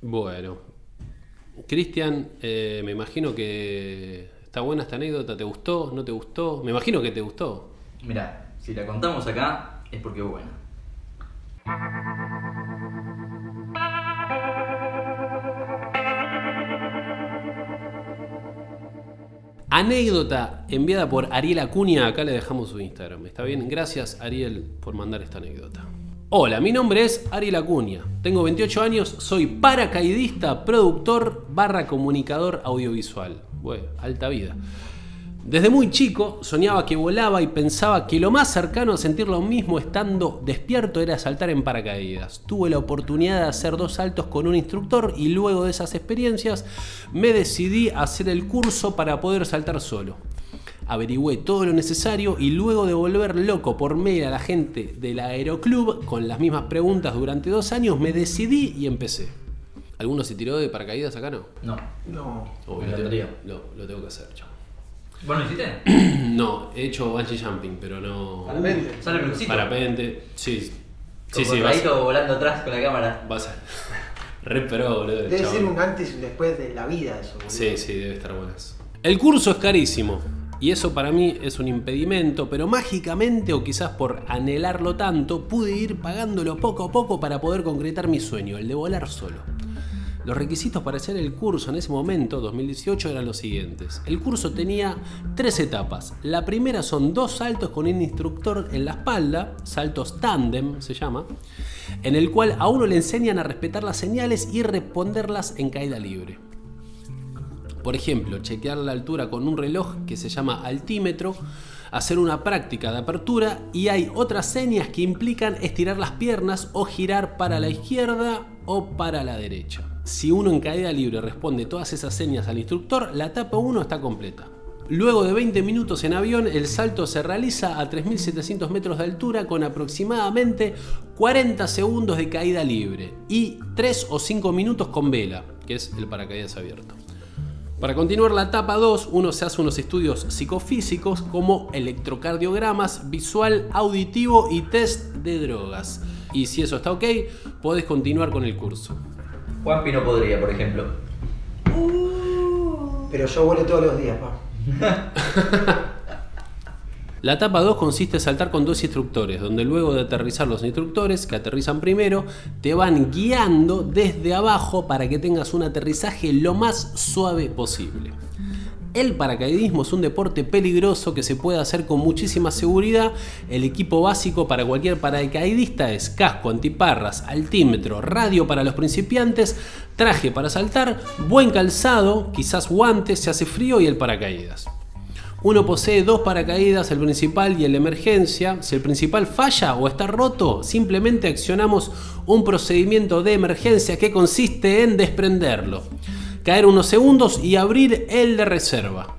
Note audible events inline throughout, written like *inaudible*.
Bueno, Cristian, eh, me imagino que está buena esta anécdota. ¿Te gustó? ¿No te gustó? Me imagino que te gustó. Mira, si la contamos acá es porque es buena. Anécdota enviada por Ariel Acuña. Acá le dejamos su Instagram. ¿Está bien? Gracias, Ariel, por mandar esta anécdota. Hola, mi nombre es Ariel Acuña. Tengo 28 años, soy paracaidista, productor barra comunicador audiovisual. Bueno, alta vida. Desde muy chico soñaba que volaba y pensaba que lo más cercano a sentir lo mismo estando despierto era saltar en paracaídas. Tuve la oportunidad de hacer dos saltos con un instructor y luego de esas experiencias me decidí a hacer el curso para poder saltar solo. Averigüé todo lo necesario y luego de volver loco por medio a la gente del Aeroclub con las mismas preguntas durante dos años me decidí y empecé. ¿Alguno se tiró de paracaídas acá no? No. No. Oh, Me lo, tengo, encantaría. lo- tengo que hacer, chao. ¿Vos lo hiciste? *clears throat* No, he hecho bungee jumping, pero no. Parapente. ¿Sale el bruxito? Parapente, sí. Sí, Con sí, vas, volando atrás con la cámara. vas a. *laughs* Re pro, boludo. Debe chabón. ser un antes y un después de la vida eso, boludo. Sí, sí, debe estar buenas. El curso es carísimo. Y eso para mí es un impedimento, pero mágicamente o quizás por anhelarlo tanto, pude ir pagándolo poco a poco para poder concretar mi sueño, el de volar solo. Los requisitos para hacer el curso en ese momento, 2018, eran los siguientes. El curso tenía tres etapas. La primera son dos saltos con un instructor en la espalda, saltos tándem se llama, en el cual a uno le enseñan a respetar las señales y responderlas en caída libre. Por ejemplo, chequear la altura con un reloj que se llama altímetro, hacer una práctica de apertura y hay otras señas que implican estirar las piernas o girar para la izquierda o para la derecha. Si uno en caída libre responde todas esas señas al instructor, la etapa 1 está completa. Luego de 20 minutos en avión, el salto se realiza a 3.700 metros de altura con aproximadamente 40 segundos de caída libre y 3 o 5 minutos con vela, que es el paracaídas abierto. Para continuar la etapa 2, uno se hace unos estudios psicofísicos como electrocardiogramas, visual, auditivo y test de drogas. Y si eso está ok, podés continuar con el curso. Juanpi no podría, por ejemplo. Pero yo vuelo todos los días, pa. *laughs* La etapa 2 consiste en saltar con dos instructores, donde luego de aterrizar los instructores, que aterrizan primero, te van guiando desde abajo para que tengas un aterrizaje lo más suave posible. El paracaidismo es un deporte peligroso que se puede hacer con muchísima seguridad. El equipo básico para cualquier paracaidista es casco, antiparras, altímetro, radio para los principiantes, traje para saltar, buen calzado, quizás guantes, se hace frío y el paracaídas. Uno posee dos paracaídas, el principal y el de emergencia. Si el principal falla o está roto, simplemente accionamos un procedimiento de emergencia que consiste en desprenderlo, caer unos segundos y abrir el de reserva.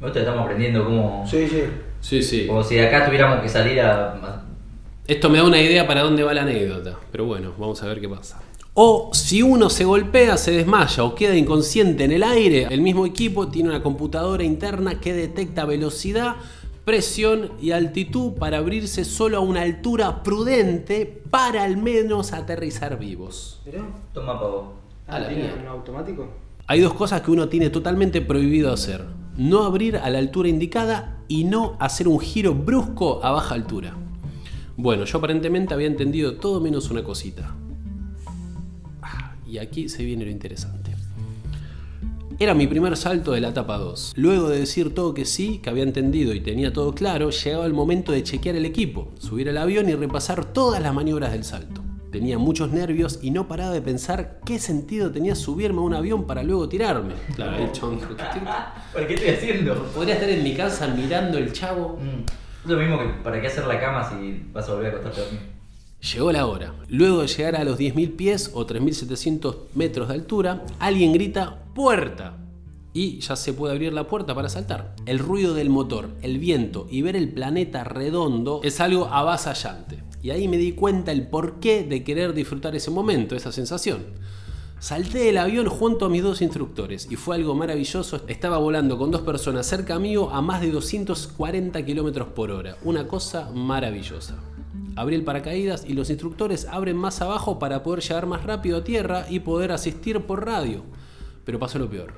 Nosotros estamos aprendiendo cómo. Sí, sí. Sí, sí. Como si de acá tuviéramos que salir a. a- Esto me da una idea para dónde va la anécdota, pero bueno, vamos a ver qué pasa. O si uno se golpea, se desmaya o queda inconsciente en el aire, el mismo equipo tiene una computadora interna que detecta velocidad, presión y altitud para abrirse solo a una altura prudente para al menos aterrizar vivos. ¿Pero? Toma pavo. A la ¿Tiene mierda. un automático? Hay dos cosas que uno tiene totalmente prohibido hacer. No abrir a la altura indicada y no hacer un giro brusco a baja altura. Bueno, yo aparentemente había entendido todo menos una cosita. Y aquí se viene lo interesante. Era mi primer salto de la etapa 2. Luego de decir todo que sí, que había entendido y tenía todo claro, llegaba el momento de chequear el equipo, subir al avión y repasar todas las maniobras del salto. Tenía muchos nervios y no paraba de pensar qué sentido tenía subirme a un avión para luego tirarme. Claro, el chabón dijo, "¿Qué estoy- *laughs* ¿Por qué estoy haciendo? Podría estar en mi casa mirando el chavo. Mm. Es lo mismo que para qué hacer la cama si vas a volver a acostarte a dormir. Llegó la hora. Luego de llegar a los 10.000 pies o 3.700 metros de altura, alguien grita ¡Puerta! Y ya se puede abrir la puerta para saltar. El ruido del motor, el viento y ver el planeta redondo es algo avasallante. Y ahí me di cuenta el porqué de querer disfrutar ese momento, esa sensación. Salté del avión junto a mis dos instructores y fue algo maravilloso. Estaba volando con dos personas cerca mío a más de 240 kilómetros por hora. Una cosa maravillosa. Abrí el paracaídas y los instructores abren más abajo para poder llegar más rápido a tierra y poder asistir por radio. Pero pasó lo peor.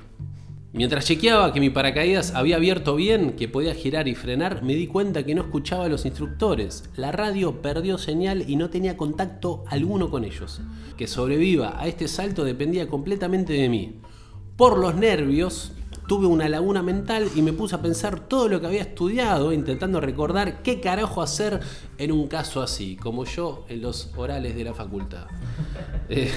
Mientras chequeaba que mi paracaídas había abierto bien, que podía girar y frenar, me di cuenta que no escuchaba a los instructores. La radio perdió señal y no tenía contacto alguno con ellos. Que sobreviva a este salto dependía completamente de mí. Por los nervios, tuve una laguna mental y me puse a pensar todo lo que había estudiado, intentando recordar qué carajo hacer en un caso así, como yo en los orales de la facultad. Eh,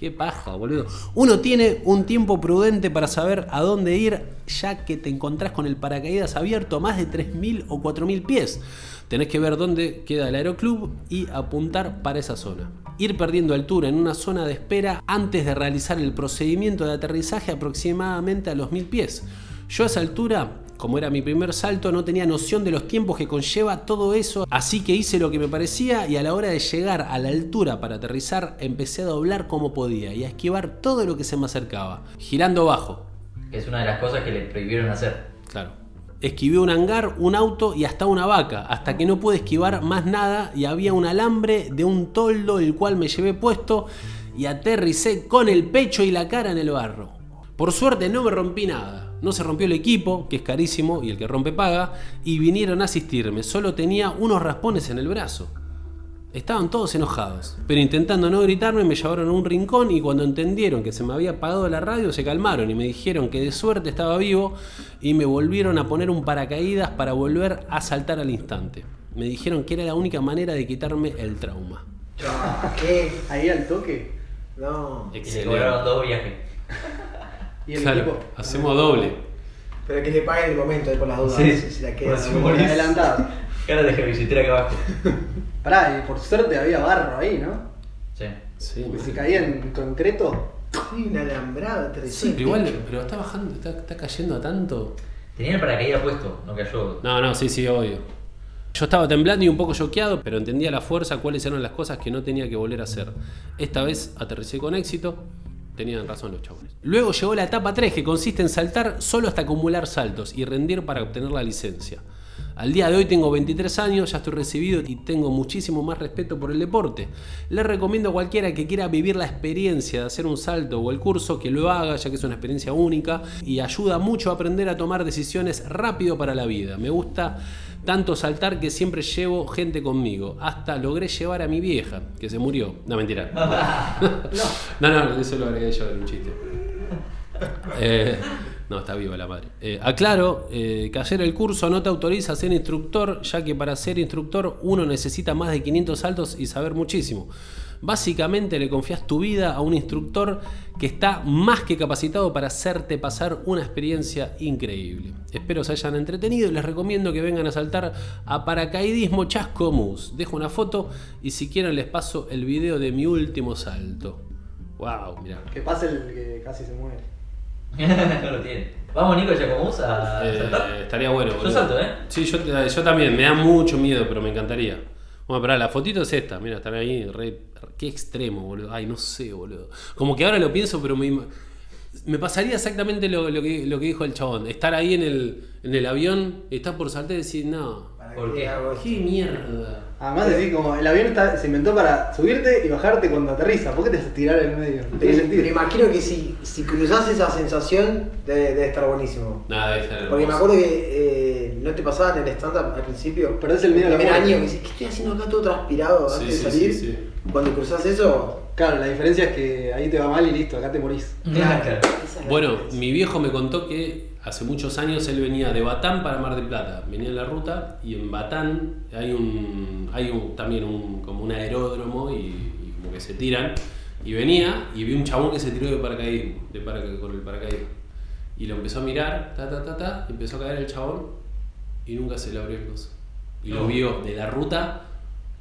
qué paja, boludo. Uno tiene un tiempo prudente para saber a dónde ir, ya que te encontrás con el paracaídas abierto a más de 3.000 o 4.000 pies. Tenés que ver dónde queda el aeroclub y apuntar para esa zona. Ir perdiendo altura en una zona de espera antes de realizar el procedimiento de aterrizaje aproximadamente a los 1000 pies. Yo a esa altura, como era mi primer salto, no tenía noción de los tiempos que conlleva todo eso, así que hice lo que me parecía y a la hora de llegar a la altura para aterrizar empecé a doblar como podía y a esquivar todo lo que se me acercaba, girando bajo. Es una de las cosas que le prohibieron hacer. Claro. Esquivé un hangar, un auto y hasta una vaca, hasta que no pude esquivar más nada y había un alambre de un toldo el cual me llevé puesto y aterricé con el pecho y la cara en el barro. Por suerte no me rompí nada, no se rompió el equipo, que es carísimo y el que rompe paga, y vinieron a asistirme, solo tenía unos raspones en el brazo. Estaban todos enojados, pero intentando no gritarme me llevaron a un rincón y cuando entendieron que se me había apagado la radio se calmaron y me dijeron que de suerte estaba vivo y me volvieron a poner un paracaídas para volver a saltar al instante. Me dijeron que era la única manera de quitarme el trauma. ¿Qué? Ahí al toque. No. Cobraron dos viajes. Y el Claro, equipo. hacemos doble. Pero que le paguen el momento ahí por las dudas. Sí. si la queda. Por. Adelantado. *laughs* Cara de visitera acá abajo. *laughs* Pará, y por suerte había barro ahí, ¿no? Sí. Sí, Porque si caía en concreto. Sí, un alambrado, aterrizó Sí, pero igual, pero está bajando, está, está cayendo a tanto. Tenía el paracaídas puesto, no cayó. No, no, sí, sí, obvio. Yo estaba temblando y un poco choqueado, pero entendía la fuerza cuáles eran las cosas que no tenía que volver a hacer. Esta vez aterricé con éxito, tenían razón los chabones. Luego llegó la etapa 3, que consiste en saltar solo hasta acumular saltos y rendir para obtener la licencia. Al día de hoy tengo 23 años, ya estoy recibido y tengo muchísimo más respeto por el deporte. Le recomiendo a cualquiera que quiera vivir la experiencia de hacer un salto o el curso que lo haga, ya que es una experiencia única y ayuda mucho a aprender a tomar decisiones rápido para la vida. Me gusta tanto saltar que siempre llevo gente conmigo. Hasta logré llevar a mi vieja, que se murió. No, mentira. *laughs* *laughs* no, no, eso lo agregué yo, era un chiste. *laughs* Eh, no, está viva la madre. Eh, aclaro eh, que hacer el curso no te autoriza a ser instructor, ya que para ser instructor uno necesita más de 500 saltos y saber muchísimo. Básicamente le confías tu vida a un instructor que está más que capacitado para hacerte pasar una experiencia increíble. Espero se hayan entretenido y les recomiendo que vengan a saltar a paracaidismo Chascomús. Dejo una foto y si quieren les paso el video de mi último salto. Wow, mirá. Que pase el que casi se muere. No lo tiene. Vamos, Nico Giacomuz a Eh, saltar. estaría bueno. Yo boludo. salto, ¿eh? Sí, yo, yo también. Me da mucho miedo, pero me encantaría. Bueno, pará, la fotito es esta. Mira, están ahí. Re, qué extremo, boludo. Ay, no sé, boludo. Como que ahora lo pienso, pero me, me pasaría exactamente lo, lo que, lo que dijo el chabón. Estar ahí en el, en el avión, estás por saltar y decir, no. ¿Para ¿Por qué? mierda? Además decir como el avión está- se inventó para subirte y bajarte cuando aterriza. ¿Por qué te haces tirar en medio? No tiene sentido. imagino que si, si cruzás esa sensación debe, debe estar buenísimo. Nada, debe ser Porque me acuerdo que eh, no te pasaba en el stand-up al principio. Perdés el miedo a la primer año, que dices, ¿qué estoy haciendo acá todo transpirado Sí, antes sí, de salir? sí, sí. Cuando cruzás eso, Claro, la diferencia es que ahí te va mal y listo, acá te morís. claro. Claro. es Bueno, mi viejo me contó que hace muchos años él venía de Batán para Mar del Plata. Venía en la ruta y en Batán hay un hay un, también un, como un aeródromo y, y como que se tiran. Y venía y vi un chabón que se tiró de paracaidismo, de paraca- con el paracaídas. Y lo empezó a mirar, ta ta ta ta, y empezó a caer el chabón y nunca se le abrió el coso. Y lo No. vio de la ruta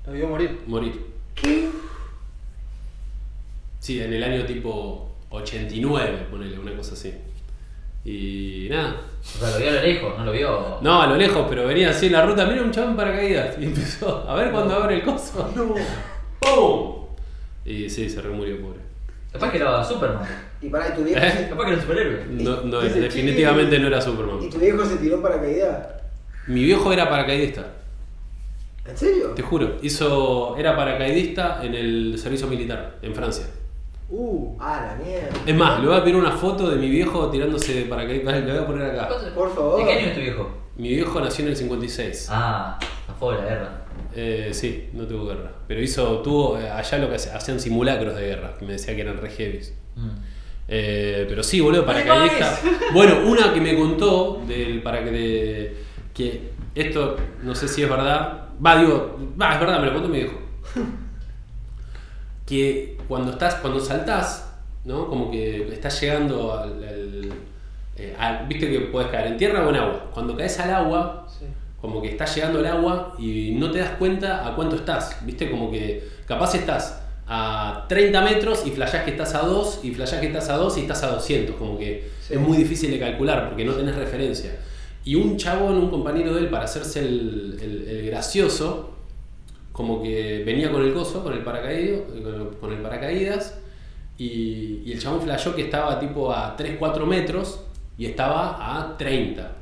Lo vio morir. morir. ¿Qué? Sí, en el año tipo 89, ponele, una cosa así. Y nada. O sea, lo vio a lo lejos, no lo vio. No, a lo lejos, pero venía así en la ruta, mira un chabón en paracaídas. Y empezó a ver cuando abre el coso. *laughs* No. ¡Pum! Y sí, se remurió, pobre. Capaz que era Superman. Y pará, ¿y tu viejo, ¿Eh? se, Capaz que era un superhéroe. No, no, Dice, definitivamente no era ¿y Superman. tu viejo se tiró en paracaídas? Mi viejo era paracaidista, ¿En serio? te juro. Hizo, era paracaidista en el servicio militar, en Francia. Uh, Ah, la mierda. Es más, le voy a pedir una foto de mi viejo tirándose de paracaidistas. Le voy a poner acá. Por favor. ¿De qué año es tu viejo? Mi viejo nació en el 56. Ah, zafó de la guerra. Eh, sí, no tuvo guerra. Pero hizo, tuvo, eh, allá lo que hacían simulacros de guerra, que me decía que eran re heavies. Mm. Eh, pero sí, boludo, paracaidista. *laughs* Bueno, una que me contó del para que de- que esto no sé si es verdad. Va, digo, va, es verdad, me lo contó mi viejo. *laughs* Que cuando estás, cuando saltás, ¿no? Como que estás llegando al, al- eh, al- viste que puedes caer en tierra o en agua. Cuando caes al agua, Sí. como que está llegando el agua y no te das cuenta a cuánto estás, ¿viste? Como que capaz estás a 30 metros y flashás que estás a 2 y flashás que estás a 2 y estás a 200, como que Sí. es muy difícil de calcular porque no tenés referencia. Y un chabón, un compañero de él, para hacerse el, el- el gracioso, como que venía con el coso, con el paracaídas, con, con el paracaídas y, y el chabón flashó que estaba tipo a 3-4 metros y estaba a 30.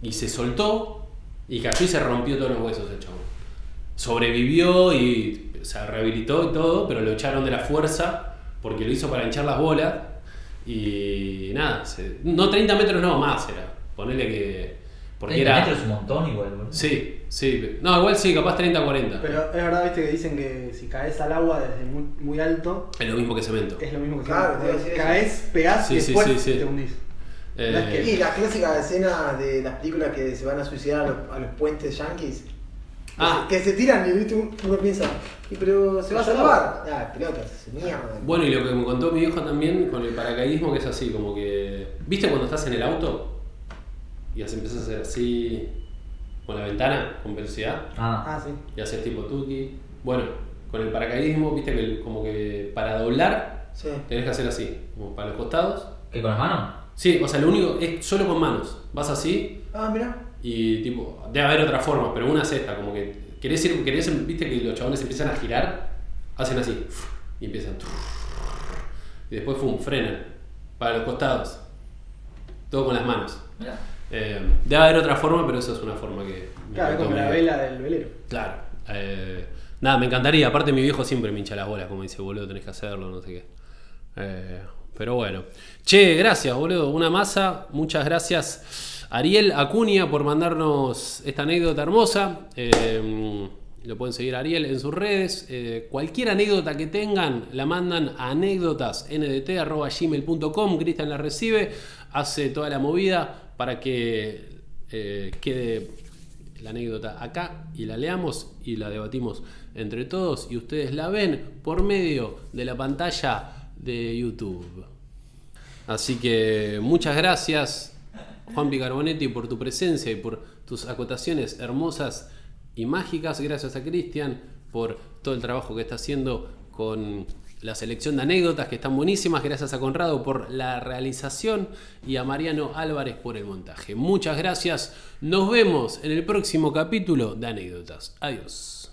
Y se soltó y cayó y se rompió todos los huesos el chabón. Sobrevivió y se rehabilitó y todo, pero lo echaron de la fuerza porque lo hizo para hinchar las bolas. Y nada, se- no 30 metros, no, más era. Ponele que. Porque 30 era. metros es un montón igual, boludo. Sí, sí. No, igual sí, capaz 30 40. pero es verdad, viste, que dicen que si caes al agua desde muy, muy alto, Es lo mismo que cemento. es lo mismo que Claro, decir eso. caes, pegás Sí, y después sí, sí. te hundís. Eh, No es que- Y la clásica escena de las películas que se van a suicidar a los, a los puentes yankees. Que Ah. se- Que se tiran y ¿viste? uno piensa, "Y pero se va a salvar. Ah, pelotas, mierda. Bueno, y lo que me contó mi viejo también con el paracaidismo, que es así, como que. ¿Viste cuando estás en el auto? Y así empiezas a hacer así con la ventana, con velocidad, Ah, Ah, sí. y haces tipo tuki. Bueno, con el paracaidismo, viste que como que para doblar Sí. tenés que hacer así, como para los costados. ¿qué con las manos? Sí, o sea, lo único es solo con manos. Vas así Ah, mira. y tipo, debe haber otra forma, pero una es esta, como que querés ir, querés, viste que los chabones empiezan a girar, hacen así, y empiezan. Y después fum, frenan, para los costados. Todo con las manos. Mirá. Eh, debe haber otra forma, pero esa es una forma que. Claro, como la vela del velero. Claro. eh, nada, me encantaría. Aparte, mi viejo siempre me hincha las bolas, como dice, boludo, tenés que hacerlo, no sé qué. Eh, pero bueno. Che, gracias, boludo. Una masa. Muchas gracias, Ariel Acuña, por mandarnos esta anécdota hermosa. Eh, lo pueden seguir a Ariel en sus redes. Cualquier anécdota que tengan, la mandan a anécdotasndt.gmail.com. Cristian la recibe, hace toda la movida para que eh, quede la anécdota acá y la leamos y la debatimos entre todos y ustedes la ven por medio de la pantalla de YouTube. Así que muchas gracias Juan Picarbonetti por tu presencia y por tus acotaciones hermosas y mágicas. Gracias a Cristian por todo el trabajo que está haciendo con la selección de anécdotas que están buenísimas. Gracias a Conrado por la realización y a Mariano Álvarez por el montaje. Muchas gracias. Nos vemos en el próximo capítulo de anécdotas. Adiós.